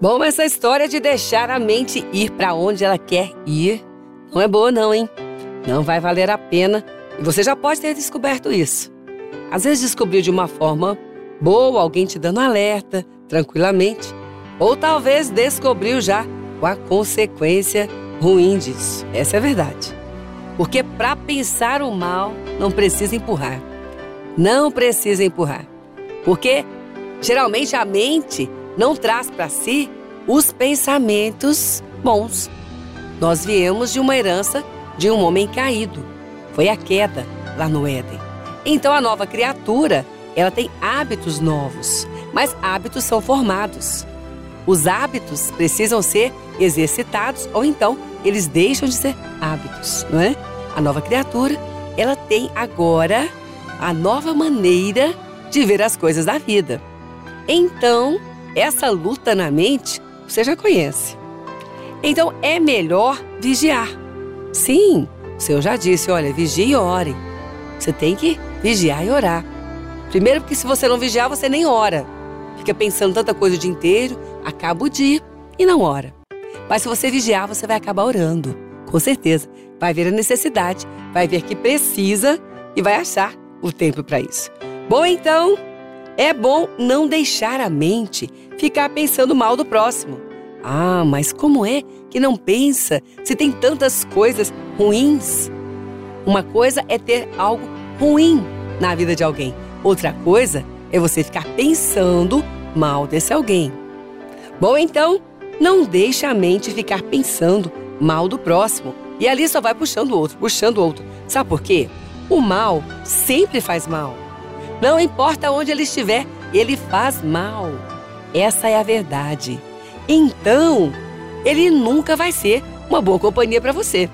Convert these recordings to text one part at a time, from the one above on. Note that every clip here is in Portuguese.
Bom, essa história de deixar a mente ir para onde ela quer ir não é boa, não, hein? Não vai valer a pena e você já pode ter descoberto isso. Às vezes descobriu de uma forma boa, alguém te dando alerta, tranquilamente, ou talvez descobriu já com a consequência ruim disso. Essa é a verdade. Porque para pensar o mal, não precisa empurrar. Não precisa empurrar. Porque geralmente a mente não traz para si os pensamentos bons. Nós viemos de uma herança de um homem caído. Foi a queda lá no Éden. Então a nova criatura, ela tem hábitos novos, mas hábitos são formados. Os hábitos precisam ser exercitados ou então eles deixam de ser hábitos, não é? A nova criatura, ela tem agora a nova maneira de ver as coisas da vida. Então, essa luta na mente, você já conhece. Então, é melhor vigiar. Sim, o Senhor já disse, olha, vigie e ore. Você tem que vigiar e orar. Primeiro porque se você não vigiar, você nem ora. Fica pensando tanta coisa o dia inteiro, acaba o dia e não ora. Mas se você vigiar, você vai acabar orando. Com certeza. Vai ver a necessidade, vai ver que precisa e vai achar o tempo para isso. Bom, então, é bom não deixar a mente ficar pensando mal do próximo. Ah, mas como é que não pensa se tem tantas coisas ruins? Uma coisa é ter algo ruim na vida de alguém, outra coisa é você ficar pensando mal desse alguém. Bom, então, não deixe a mente ficar pensando mal do próximo e ali só vai puxando o outro, puxando o outro. Sabe por quê? O mal sempre faz mal. Não importa onde ele estiver, ele faz mal. Essa é a verdade. Então, ele nunca vai ser uma boa companhia para você.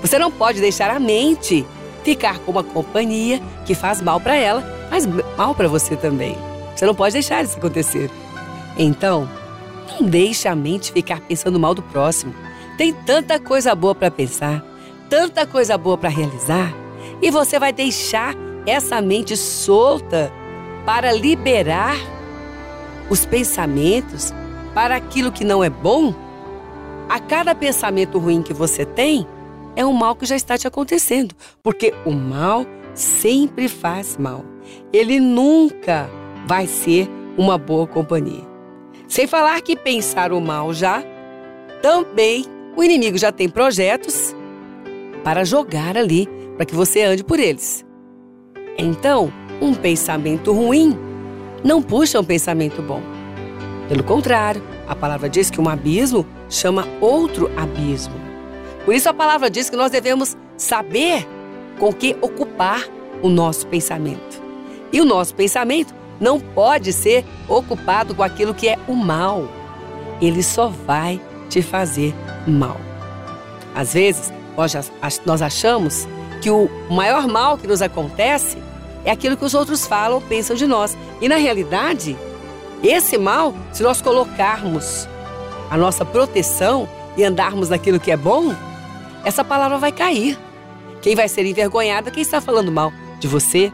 Você não pode deixar a mente ficar com uma companhia que faz mal para ela, faz mal para você também. Você não pode deixar isso acontecer. Então, não deixe a mente ficar pensando mal do próximo. Tem tanta coisa boa para pensar, tanta coisa boa para realizar, e você vai deixar essa mente solta para liberar os pensamentos para aquilo que não é bom? A cada pensamento ruim que você tem, é um mal que já está te acontecendo, porque o mal sempre faz mal. Ele nunca vai ser uma boa companhia. Sem falar que pensar o mal já, também o inimigo já tem projetos para jogar ali, para que você ande por eles. Então, um pensamento ruim não puxa um pensamento bom. Pelo contrário, a palavra diz que um abismo chama outro abismo. Por isso a palavra diz que nós devemos saber com que ocupar o nosso pensamento. E o nosso pensamento não pode ser ocupado com aquilo que é o mal. Ele só vai te fazer mal. Às vezes, nós achamos que o maior mal que nos acontece é aquilo que os outros falam ou pensam de nós. E na realidade, esse mal, se nós colocarmos a nossa proteção e andarmos naquilo que é bom, essa palavra vai cair. Quem vai ser envergonhado é quem está falando mal de você.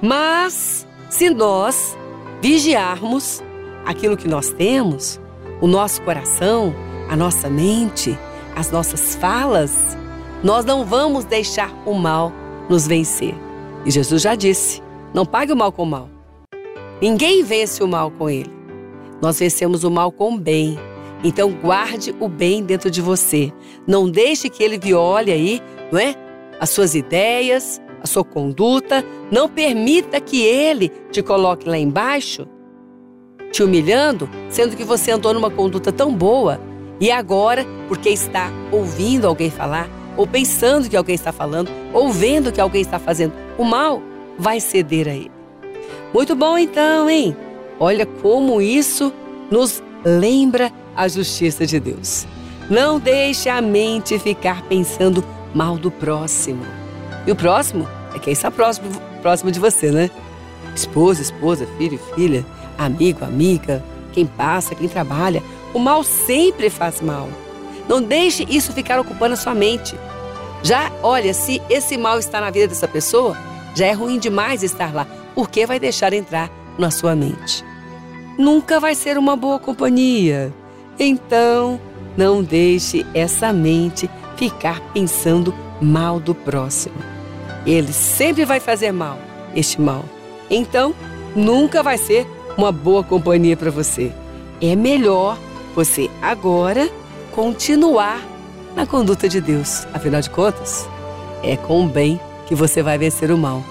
Mas se nós vigiarmos aquilo que nós temos, o nosso coração, a nossa mente, as nossas falas, nós não vamos deixar o mal nos vencer. E Jesus já disse: não pague o mal com o mal. Ninguém vence o mal com ele. Nós vencemos o mal com o bem. Então guarde o bem dentro de você. Não deixe que ele viole aí, não é? As suas ideias, a sua conduta. Não permita que ele te coloque lá embaixo, te humilhando, sendo que você andou numa conduta tão boa e agora, porque está ouvindo alguém falar, ou pensando que alguém está falando, ou vendo que alguém está fazendo o mal, vai ceder a ele. Muito bom então, hein? Olha como isso nos lembra a justiça de Deus. Não deixe a mente ficar pensando mal do próximo. E o próximo é quem está próximo, próximo de você, né? Esposa, esposa, filho, filha, amigo, amiga, quem passa, quem trabalha. O mal sempre faz mal. Não deixe isso ficar ocupando a sua mente. Já, olha, se esse mal está na vida dessa pessoa, já é ruim demais estar lá. Por que vai deixar entrar na sua mente? nunca vai ser uma boa companhia. Então, não deixe essa mente ficar pensando mal do próximo. Ele sempre vai fazer mal, este mal. Então, nunca vai ser uma boa companhia para você. É melhor você agora continuar na conduta de Deus. Afinal de contas, é com o bem que você vai vencer o mal.